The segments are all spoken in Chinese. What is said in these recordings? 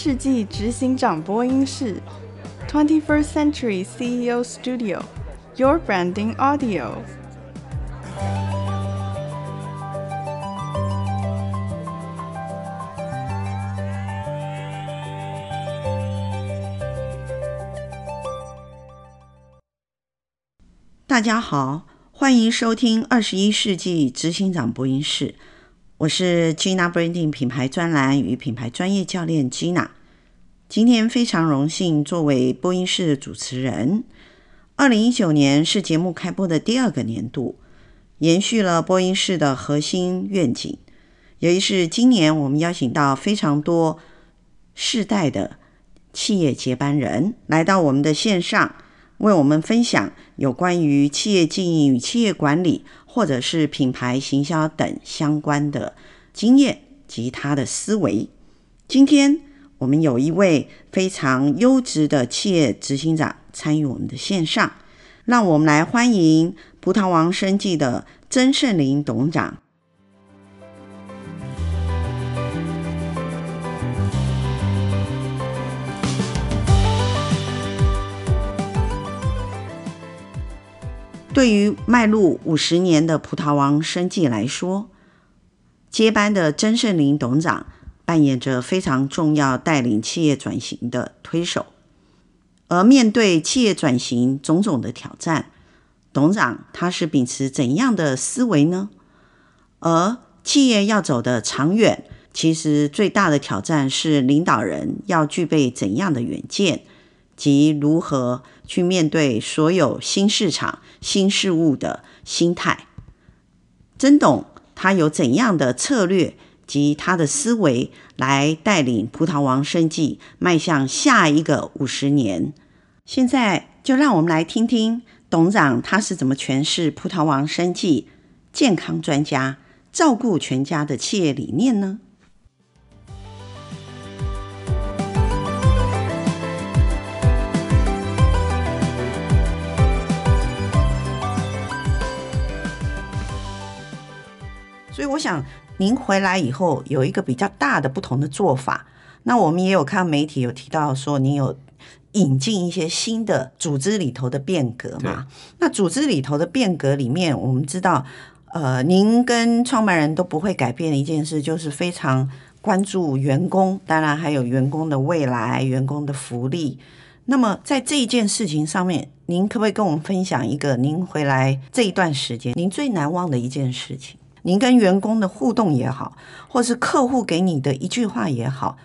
世纪执行长播音室，Twenty First Century CEO Studio，Your Branding Audio。大家好，欢迎收听二十一世纪执行长播音室。我是 Gina Branding 品牌专栏与品牌专业教练 Gina。今天非常荣幸作为播音室的主持人。二零一九年是节目开播的第二个年度，延续了播音室的核心愿景。由于是今年我们邀请到非常多世代的企业接班人来到我们的线上。为我们分享有关于企业经营与企业管理，或者是品牌行销等相关的经验及他的思维。今天我们有一位非常优质的企业执行长参与我们的线上，让我们来欢迎葡萄王生技的曾圣林董事长。对于迈入五十年的葡萄王生计来说，接班的曾圣麟董事长扮演着非常重要带领企业转型的推手。而面对企业转型种种的挑战，董事长他是秉持怎样的思维呢？而企业要走得长远，其实最大的挑战是领导人要具备怎样的远见？及如何去面对所有新市场、新事物的心态，曾董他有怎样的策略及他的思维来带领葡萄王生技迈向下一个五十年？现在就让我们来听听董长他是怎么诠释葡萄王生技健康专家、照顾全家的企业理念呢？我想，您回来以后有一个比较大的不同的做法。那我们也有看媒体有提到说，您有引进一些新的组织里头的变革嘛？那组织里头的变革里面，我们知道，呃，您跟创办人都不会改变的一件事，就是非常关注员工，当然还有员工的未来、员工的福利。那么在这一件事情上面，您可不可以跟我们分享一个您回来这一段时间您最难忘的一件事情？您跟员工的互动也好，或是客户给你的一句话也好，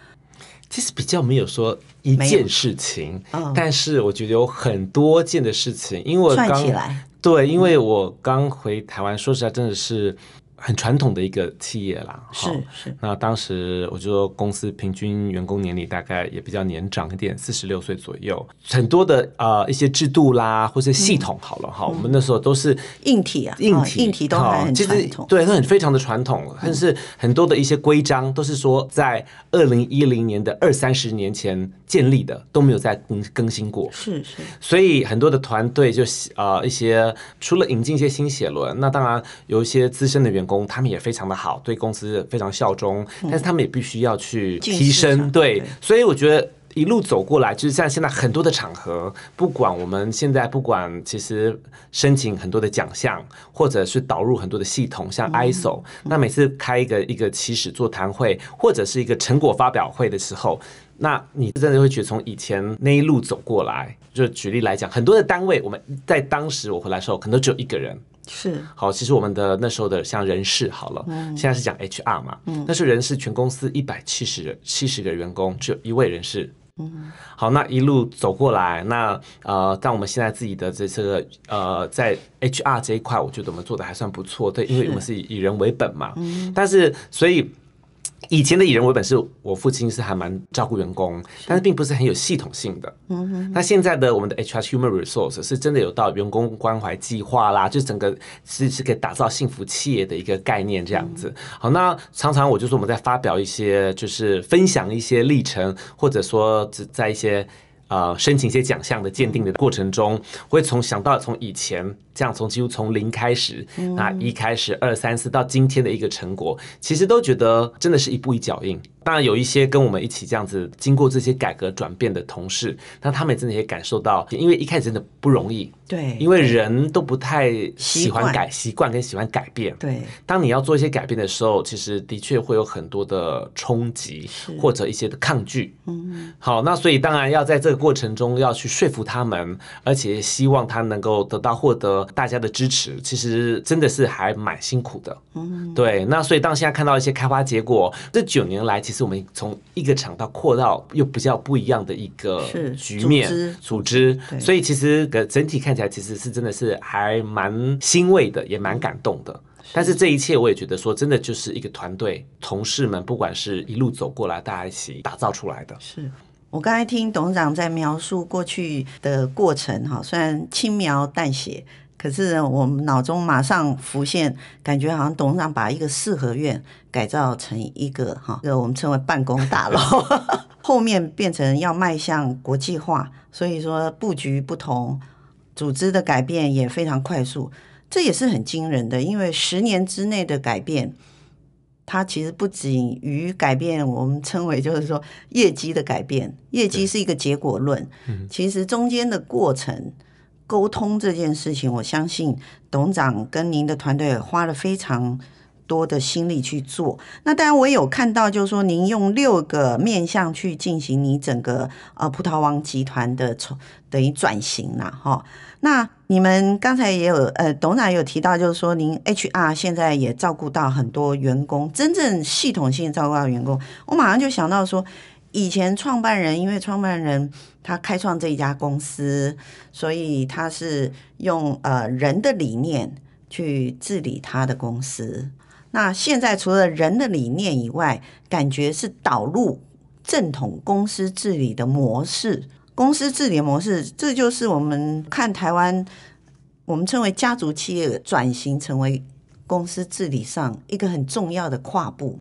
其实比较没有说一件事情，嗯、但是我觉得有很多件的事情，因为我刚算起来对，因为我刚回台湾，说实在真的是。很传统的一个企业啦，是是。那当时我就说，公司平均员工年龄大概也比较年长一点，四十六岁左右。很多的呃一些制度啦，或是系统好了哈、嗯，我们那时候都是硬体啊，硬体、哦、硬体都还很传统，对，都很非常的传统。但是很多的一些规章都是说，在二零一零年的二三十年前建立的，都没有再更更新过。是是。所以很多的团队就呃一些除了引进一些新血轮，那当然有一些资深的员工。他们也非常的好，对公司非常效忠，但是他们也必须要去提升，对，所以我觉得一路走过来，就是像现在很多的场合，不管我们现在不管，其实申请很多的奖项，或者是导入很多的系统，像 ISO，那每次开一个一个起始座谈会，或者是一个成果发表会的时候，那你真的会觉得从以前那一路走过来，就举例来讲，很多的单位，我们在当时我回来的时候，可能只有一个人。是。好，其实我们的那时候的像人事好了，嗯、现在是讲 HR 嘛，嗯、那是人事全公司一百七十人，七十个员工，只有一位人事。嗯，好，那一路走过来，那呃，但我们现在自己的这这个呃，在 HR 这一块，我觉得我们做的还算不错，对，因为我们是以以人为本嘛，嗯，但是所以。以前的以人为本是我父亲是还蛮照顾员工，但是并不是很有系统性的。嗯哼。那现在的我们的 HR Human Resource 是真的有到员工关怀计划啦，就整个是是可以打造幸福企业的一个概念这样子。好，那常常我就说我们在发表一些就是分享一些历程，或者说在一些。呃，申请一些奖项的鉴定的过程中，会从想到从以前这样从几乎从零开始，那一开始二三四到今天的一个成果，其实都觉得真的是一步一脚印，当然有一些跟我们一起这样子经过这些改革转变的同事，那他们也真的也感受到，因为一开始真的不容易。对，因为人都不太喜欢改习惯跟喜欢改变。对，当你要做一些改变的时候，其实的确会有很多的冲击或者一些的抗拒。嗯，好，那所以当然要在这个过程中要去说服他们，而且希望他能够得到获得大家的支持，其实真的是还蛮辛苦的。嗯，对，那所以当现在看到一些开花结果，这九年来，其实我们从一个厂到扩到又比较不一样的一个局面组织，所以其实个整体。看起来其实是真的是还蛮欣慰的，也蛮感动的。但是这一切我也觉得说，真的就是一个团队，同事们不管是一路走过来，大家一起打造出来的。是我刚才听董事长在描述过去的过程哈，虽然轻描淡写，可是我们脑中马上浮现，感觉好像董事长把一个四合院改造成一个哈，这个我们称为办公大楼，后面变成要迈向国际化，所以说布局不同。组织的改变也非常快速，这也是很惊人的。因为十年之内的改变，它其实不仅于改变，我们称为就是说业绩的改变。业绩是一个结果论，其实中间的过程沟通这件事情，我相信董事长跟您的团队花了非常多的心力去做。那当然，我有看到，就是说您用六个面向去进行你整个呃葡萄王集团的从等于转型了哈。那你们刚才也有呃，董事长有提到，就是说您 HR 现在也照顾到很多员工，真正系统性照顾到员工。我马上就想到说，以前创办人因为创办人他开创这一家公司，所以他是用呃人的理念去治理他的公司。那现在除了人的理念以外，感觉是导入正统公司治理的模式，公司治理模式，这就是我们看台湾，我们称为家族企业转型成为公司治理上一个很重要的跨步。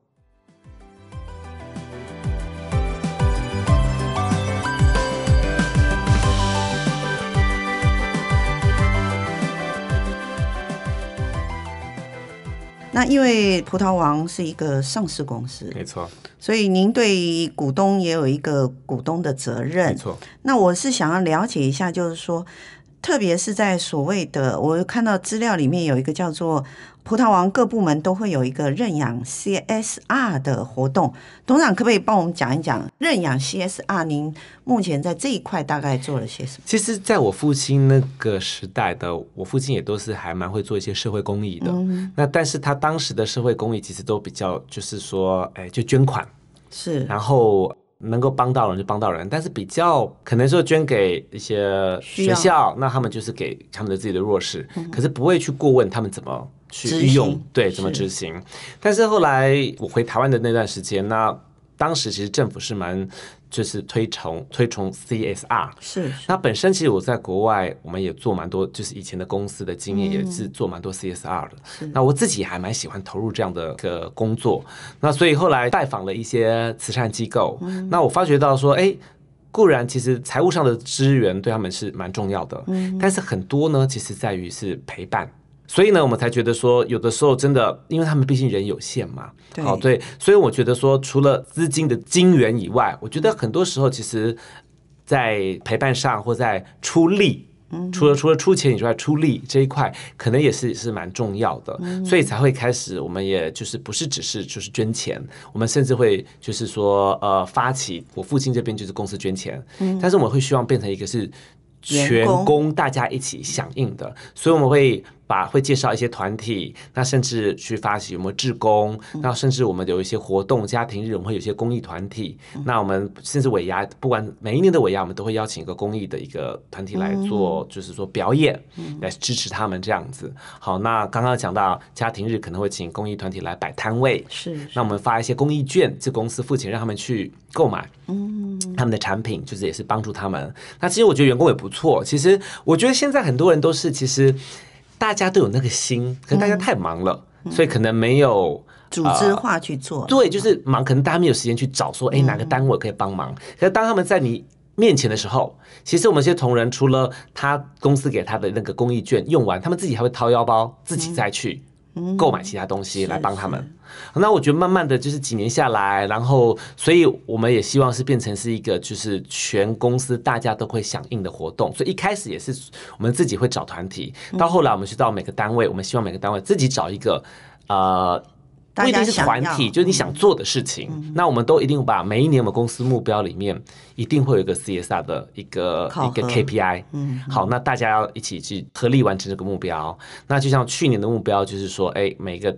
那因为葡萄王是一个上市公司，没错，所以您对股东也有一个股东的责任，没错。那我是想要了解一下，就是说。特别是在所谓的，我看到资料里面有一个叫做葡萄王各部门都会有一个认养 CSR 的活动，董事长可不可以帮我们讲一讲认养 CSR？您目前在这一块大概做了些什么？其实，在我父亲那个时代的，我父亲也都是还蛮会做一些社会公益的。嗯、那但是他当时的社会公益其实都比较就是说，哎，就捐款是，然后。能够帮到人就帮到人，但是比较可能说捐给一些学校，那他们就是给他们的自己的弱势，嗯，可是不会去过问他们怎么去运用，对，怎么执行。但是后来我回台湾的那段时间，那当时其实政府是蛮。就是推崇推崇 CSR，是，是。那本身其实我在国外，我们也做蛮多，就是以前的公司的经验也是做蛮多 CSR 的。是。那我自己还蛮喜欢投入这样的个工作。那所以后来拜访了一些慈善机构，嗯、那我发觉到说，哎，固然其实财务上的资源对他们是蛮重要的，嗯，但是很多呢，其实在于是陪伴。所以呢，我们才觉得说，有的时候真的，因为他们毕竟人有限嘛，对，好，对，所以我觉得说，除了资金的金源以外，我觉得很多时候其实，在陪伴上或在出力，嗯，除了除了出钱以外，出力这一块可能也是是蛮重要的，嗯，所以才会开始，我们也就是不是只是就是捐钱，我们甚至会就是说，呃，发起我父亲这边就是公司捐钱，嗯，但是我们会希望变成一个是全公大家一起响应的，所以我们会。把会介绍一些团体，那甚至去发起有没有志工，那甚至我们有一些活动，家庭日我们会有一些公益团体，那我们甚至尾牙，不管每一年的尾牙，我们都会邀请一个公益的一个团体来做，就是说表演，来支持他们这样子。好，那刚刚讲到家庭日可能会请公益团体来摆摊位，是，那我们发一些公益券，这公司付钱让他们去购买，嗯，他们的产品就是也是帮助他们。那其实我觉得员工也不错，其实我觉得现在很多人都是其实。大家都有那个心，可是大家太忙了，嗯、所以可能没有组织化去做、呃。对，就是忙，可能大家没有时间去找说，哎、欸，哪个单位可以帮忙、嗯？可是当他们在你面前的时候，其实我们这些同仁除了他公司给他的那个公益券用完，他们自己还会掏腰包，自己再去购买其他东西来帮他们。那我觉得慢慢的就是几年下来，然后所以我们也希望是变成是一个就是全公司大家都会响应的活动。所以一开始也是我们自己会找团体，到后来我们去到每个单位，我们希望每个单位自己找一个呃。不一定是团体，就是你想做的事情。嗯、那我们都一定把每一年我们公司目标里面一定会有一个 CSR 的一个一个 KPI。嗯，好，那大家要一起去合力完成这个目标。那就像去年的目标就是说，哎，每个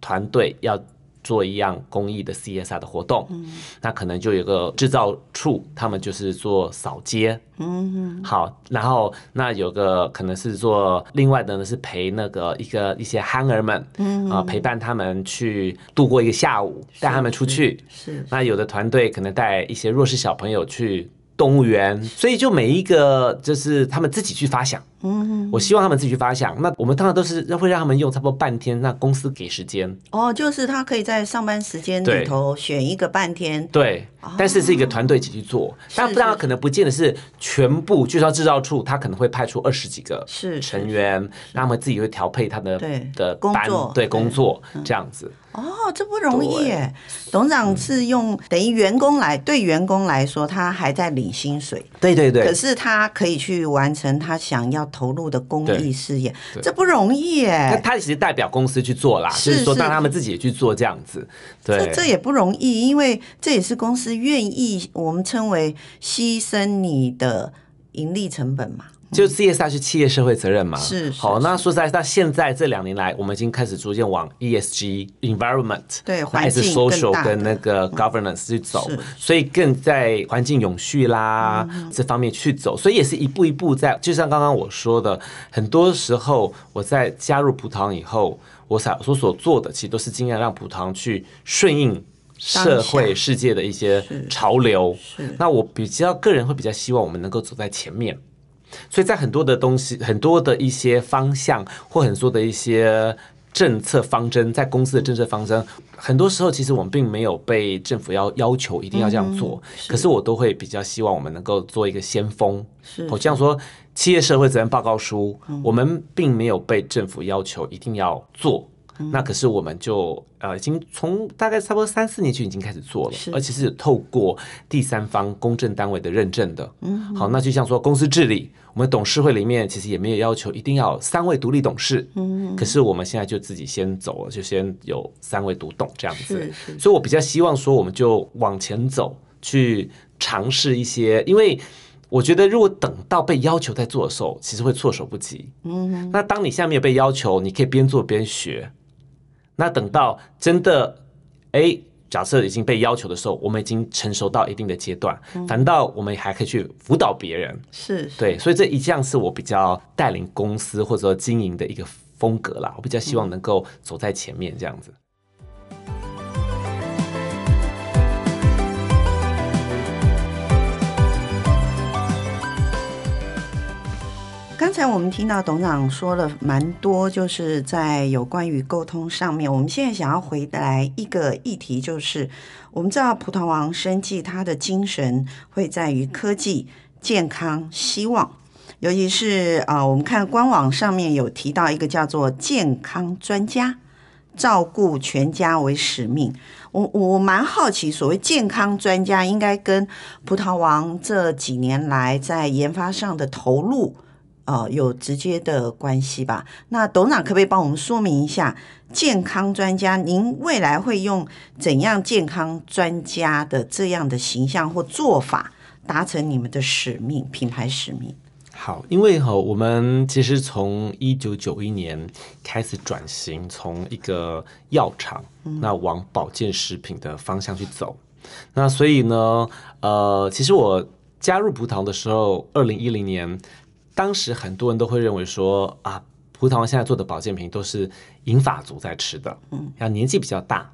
团队要。做一样公益的 CSR 的活动，嗯，那可能就有个制造处，他们就是做扫街，嗯，好，然后那有个可能是做另外的呢，是陪那个一个一些憨儿们，嗯。啊，陪伴他们去度过一个下午，带他们出去，是，是，那有的团队可能带一些弱势小朋友去动物园，所以就每一个就是他们自己去发想。嗯，我希望他们自己去发想。那我们通常都是会让他们用差不多半天，那公司给时间。哦，就是他可以在上班时间里头选一个半天。对，但是是一个团队一起去做。但当然可能不见得是全部，就像制造处，他可能会派出二十几个是成员，那他们自己会调配他的对的工作，对工作这样子。哦，这不容易耶。董事长是用等于员工来，对员工来说，他还在领薪水。对对对。可是他可以去完成他想要。投入的公益事业，这不容易耶。那他其实代表公司去做啦，是，是，就是说让他们自己也去做这样子。对，这这也不容易，因为这也是公司愿意我们称为牺牲你的盈利成本嘛。就 CSR 是企业社会责任嘛？是，是。好，那说实在，到现在这两年来，我们已经开始逐渐往 ESG environment 对环境 social 跟那个 governance 去走，所以更在环境永续啦这方面去走，所以也是一步一步在。就像刚刚我说的，很多时候我在加入葡萄以后，我所所所做的，其实都是尽量让葡萄去顺应社会世界的一些潮流。那我比较个人会比较希望我们能够走在前面。所以在很多的东西，很多的一些方向，或很多的一些政策方针，在公司的政策方针，很多时候其实我们并没有被政府要要求一定要这样做。嗯、可是我都会比较希望我们能够做一个先锋。我这样说，企业社会责任报告书，我们并没有被政府要求一定要做。那可是我们就呃已经从大概差不多三四年就已经开始做了，而且是透过第三方公证单位的认证的。嗯，好，那就像说公司治理，我们董事会里面其实也没有要求一定要三位独立董事。嗯，可是我们现在就自己先走了，就先有三位独董这样子。所以我比较希望说，我们就往前走，去尝试一些，因为我觉得如果等到被要求在做的时候，其实会措手不及。嗯，那当你现在没有被要求，你可以边做边学。那等到真的，哎，假设已经被要求的时候，我们已经成熟到一定的阶段，反倒我们还可以去辅导别人，是，对，所以这一项是我比较带领公司或者说经营的一个风格啦，我比较希望能够走在前面这样子。刚才我们听到董事长说了蛮多，就是在有关于沟通上面。我们现在想要回来一个议题，就是我们知道葡萄王生技它的精神会在于科技、健康、希望，尤其是啊，我们看官网上面有提到一个叫做“健康专家”，照顾全家为使命。我我蛮好奇，所谓健康专家，应该跟葡萄王这几年来在研发上的投入。哦，有直接的关系吧？那董事长可不可以帮我们说明一下，健康专家，您未来会用怎样健康专家的这样的形象或做法，达成你们的使命、品牌使命？好，因为哈，我们其实从一九九一年开始转型，从一个药厂，那往保健食品的方向去走。那所以呢，呃，其实我加入葡萄的时候，二零一零年。当时很多人都会认为说啊，葡萄王现在做的保健品都是银发族在吃的，嗯，要年纪比较大。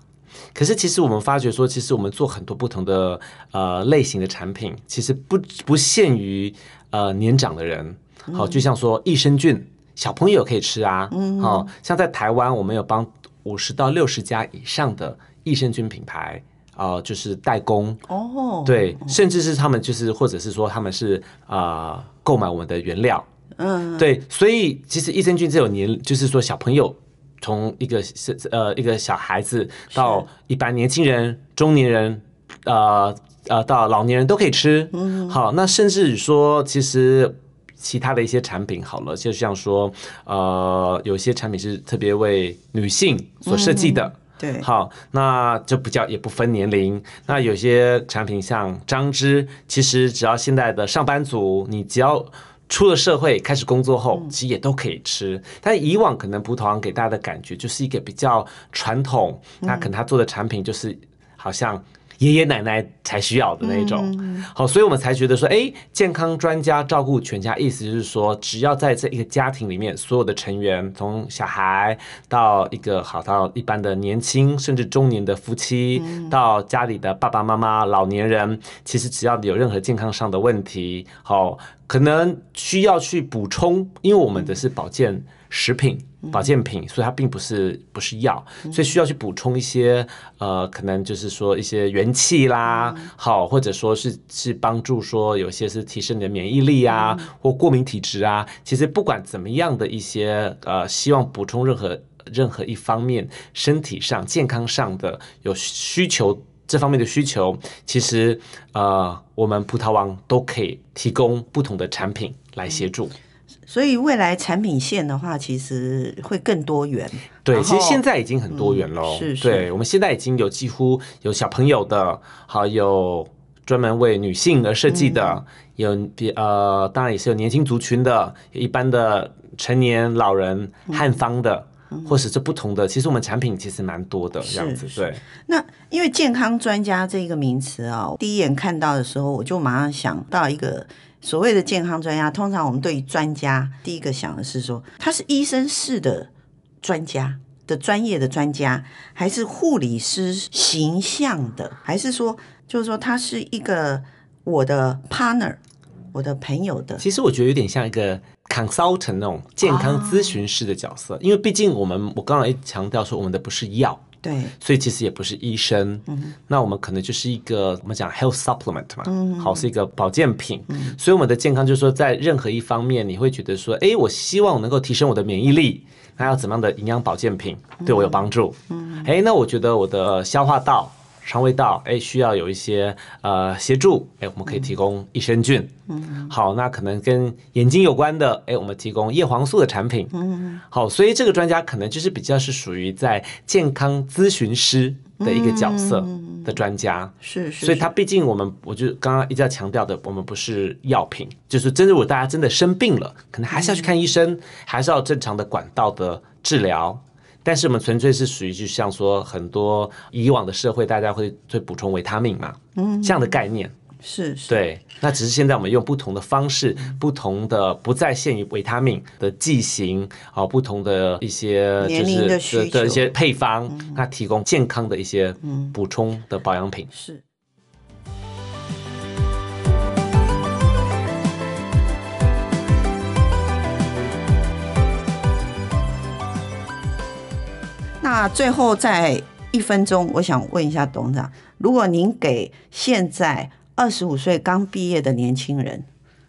可是其实我们发觉说，其实我们做很多不同的呃类型的产品，其实不不限于呃年长的人。好，就像说益生菌，小朋友可以吃啊。嗯，好，像在台湾，我们有帮五十到六十家以上的益生菌品牌啊、呃，就是代工。哦，对，甚至是他们就是或者是说他们是啊。呃购买我们的原料，嗯，对，所以其实益生菌这有年，就是说小朋友从一个是呃一个小孩子到一般年轻人、中年人，呃呃到老年人都可以吃。嗯，好，那甚至说其实。其他的一些产品好了，就像说，呃，有些产品是特别为女性所设计的，嗯、对，好，那就比较也不分年龄。那有些产品像张芝，其实只要现在的上班族，你只要出了社会开始工作后，其实也都可以吃。嗯、但以往可能葡萄糖给大家的感觉就是一个比较传统，那可能他做的产品就是好像。爷爷奶奶才需要的那种，好，所以我们才觉得说，哎，健康专家照顾全家，意思就是说，只要在这一个家庭里面，所有的成员，从小孩到一个好到一般的年轻甚至中年的夫妻，到家里的爸爸妈妈、老年人，其实只要有任何健康上的问题，好，可能需要去补充，因为我们的是保健食品。保健品，所以它并不是不是药，所以需要去补充一些呃，可能就是说一些元气啦，好，或者说是是帮助说有些是提升你的免疫力啊，或过敏体质啊。其实不管怎么样的一些呃，希望补充任何任何一方面身体上健康上的有需求这方面的需求，其实呃，我们葡萄王都可以提供不同的产品来协助。所以未来产品线的话，其实会更多元。对，其实现在已经很多元喽。嗯、是是。对，我们现在已经有几乎有小朋友的，还有专门为女性而设计的，嗯、有比呃，当然也是有年轻族群的，一般的成年老人汉方的，嗯、或是这不同的。其实我们产品其实蛮多的，这样子。对。那因为健康专家这个名词啊，第一眼看到的时候，我就马上想到一个。所谓的健康专家，通常我们对于专家第一个想的是说，他是医生式的专家的专业的专家，还是护理师形象的，还是说就是说他是一个我的 partner，我的朋友的。其实我觉得有点像一个 consultant 那种健康咨询师的角色，哦、因为毕竟我们我刚刚也强调说，我们的不是药。对，所以其实也不是医生，嗯，那我们可能就是一个我们讲 health supplement 嘛，嗯，好，是一个保健品，嗯，所以我们的健康就是说，在任何一方面，你会觉得说，哎，我希望能够提升我的免疫力，那要怎么样的营养保健品对我有帮助？嗯，哎，那我觉得我的消化道。肠胃道，哎，需要有一些呃协助，哎，我们可以提供益生菌。嗯，好，那可能跟眼睛有关的，哎，我们提供叶黄素的产品。嗯，好，所以这个专家可能就是比较是属于在健康咨询师的一个角色的专家。是是，所以他毕竟我们，我就刚刚一直在强调的，我们不是药品，就是真的，如果大家真的生病了，可能还是要去看医生，还是要正常的管道的治疗。但是我们纯粹是属于，就像说很多以往的社会，大家会会补充维他命嘛，嗯，这样的概念。是是，对。那只是现在我们用不同的方式，不同的不再限于维他命的剂型啊，不同的一些就是的一些配方，那提供健康的一些补充的保养品。是。那最后在一分钟，我想问一下董事长，如果您给现在二十五岁刚毕业的年轻人，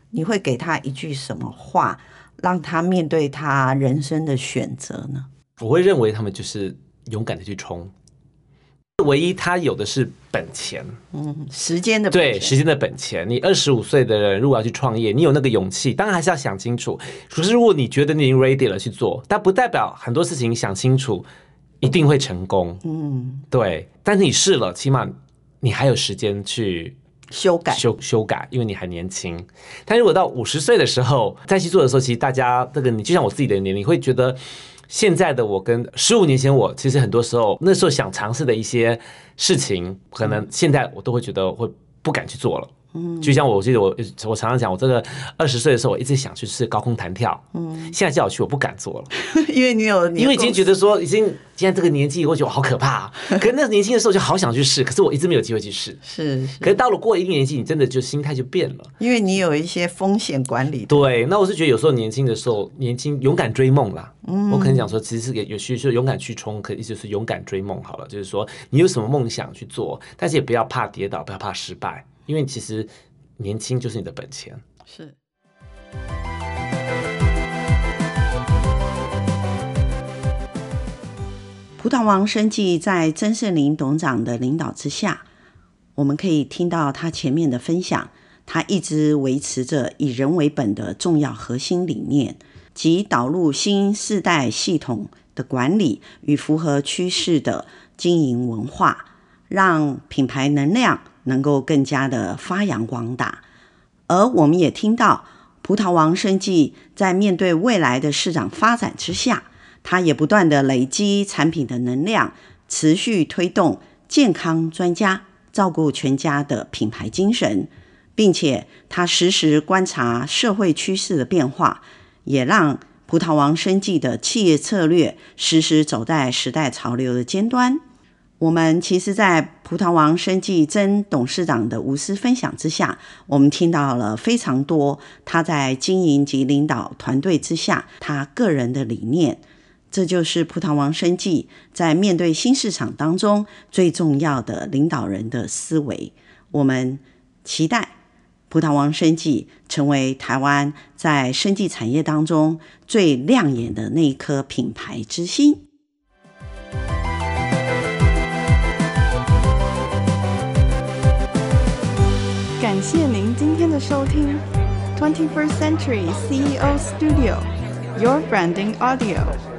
你会给他一句什么话，让他面对他人生的选择呢？我会认为他们就是勇敢的去冲，唯一他有的是本钱，嗯，时间的本钱，对，时间的本钱。你二十五岁的人如果要去创业，你有那个勇气，当然还是要想清楚。可是如果你觉得你已经 ready 了去做，但不代表很多事情想清楚。一定会成功，嗯，对。但是你试了，起码你还有时间去修改、修修改，因为你还年轻。但如果到五十岁的时候再去做的时候，其实大家这个你就像我自己的年龄，会觉得现在的我跟十五年前我，其实很多时候那时候想尝试的一些事情，可能现在我都会觉得会不敢去做了。嗯，就像我记得我我常常讲，我这个二十岁的时候，我一直想去试高空弹跳。嗯，现在叫我去，我不敢做了，因为你有，因为已经觉得说，已经现在这个年纪，我觉得我好可怕啊。可是那年轻的时候就好想去试，可是我一直没有机会去试。是，可是到了过一定年纪，你真的就心态就变了，因为你有一些风险管理。对，那我是觉得有时候年轻的时候，年轻勇敢追梦啦。嗯，我可能讲说，其实是给有需求勇敢去冲，可以就是勇敢追梦好了。就是说，你有什么梦想去做，但是也不要怕跌倒，不要怕失败，因为其实。年轻就是你的本钱。是。葡萄王生技在曾盛林董事长的领导之下，我们可以听到他前面的分享，他一直维持着以人为本的重要核心理念，即导入新世代系统的管理与符合趋势的经营文化，让品牌能量能够更加的发扬光大。而我们也听到葡萄王生技在面对未来的市场发展之下，它也不断地累积产品的能量，持续推动健康专家照顾全家的品牌精神，并且它实时观察社会趋势的变化，也让葡萄王生技的企业策略时时走在时代潮流的尖端。我们其实，在葡萄王生计曾董事长的无私分享之下，我们听到了非常多他在经营及领导团队之下他个人的理念。这就是葡萄王生计在面对新市场当中最重要的领导人的思维。我们期待葡萄王生计成为台湾在生计产业当中最亮眼的那一颗品牌之星。的收听，Twenty First Century CEO Studio，Your Branding Audio。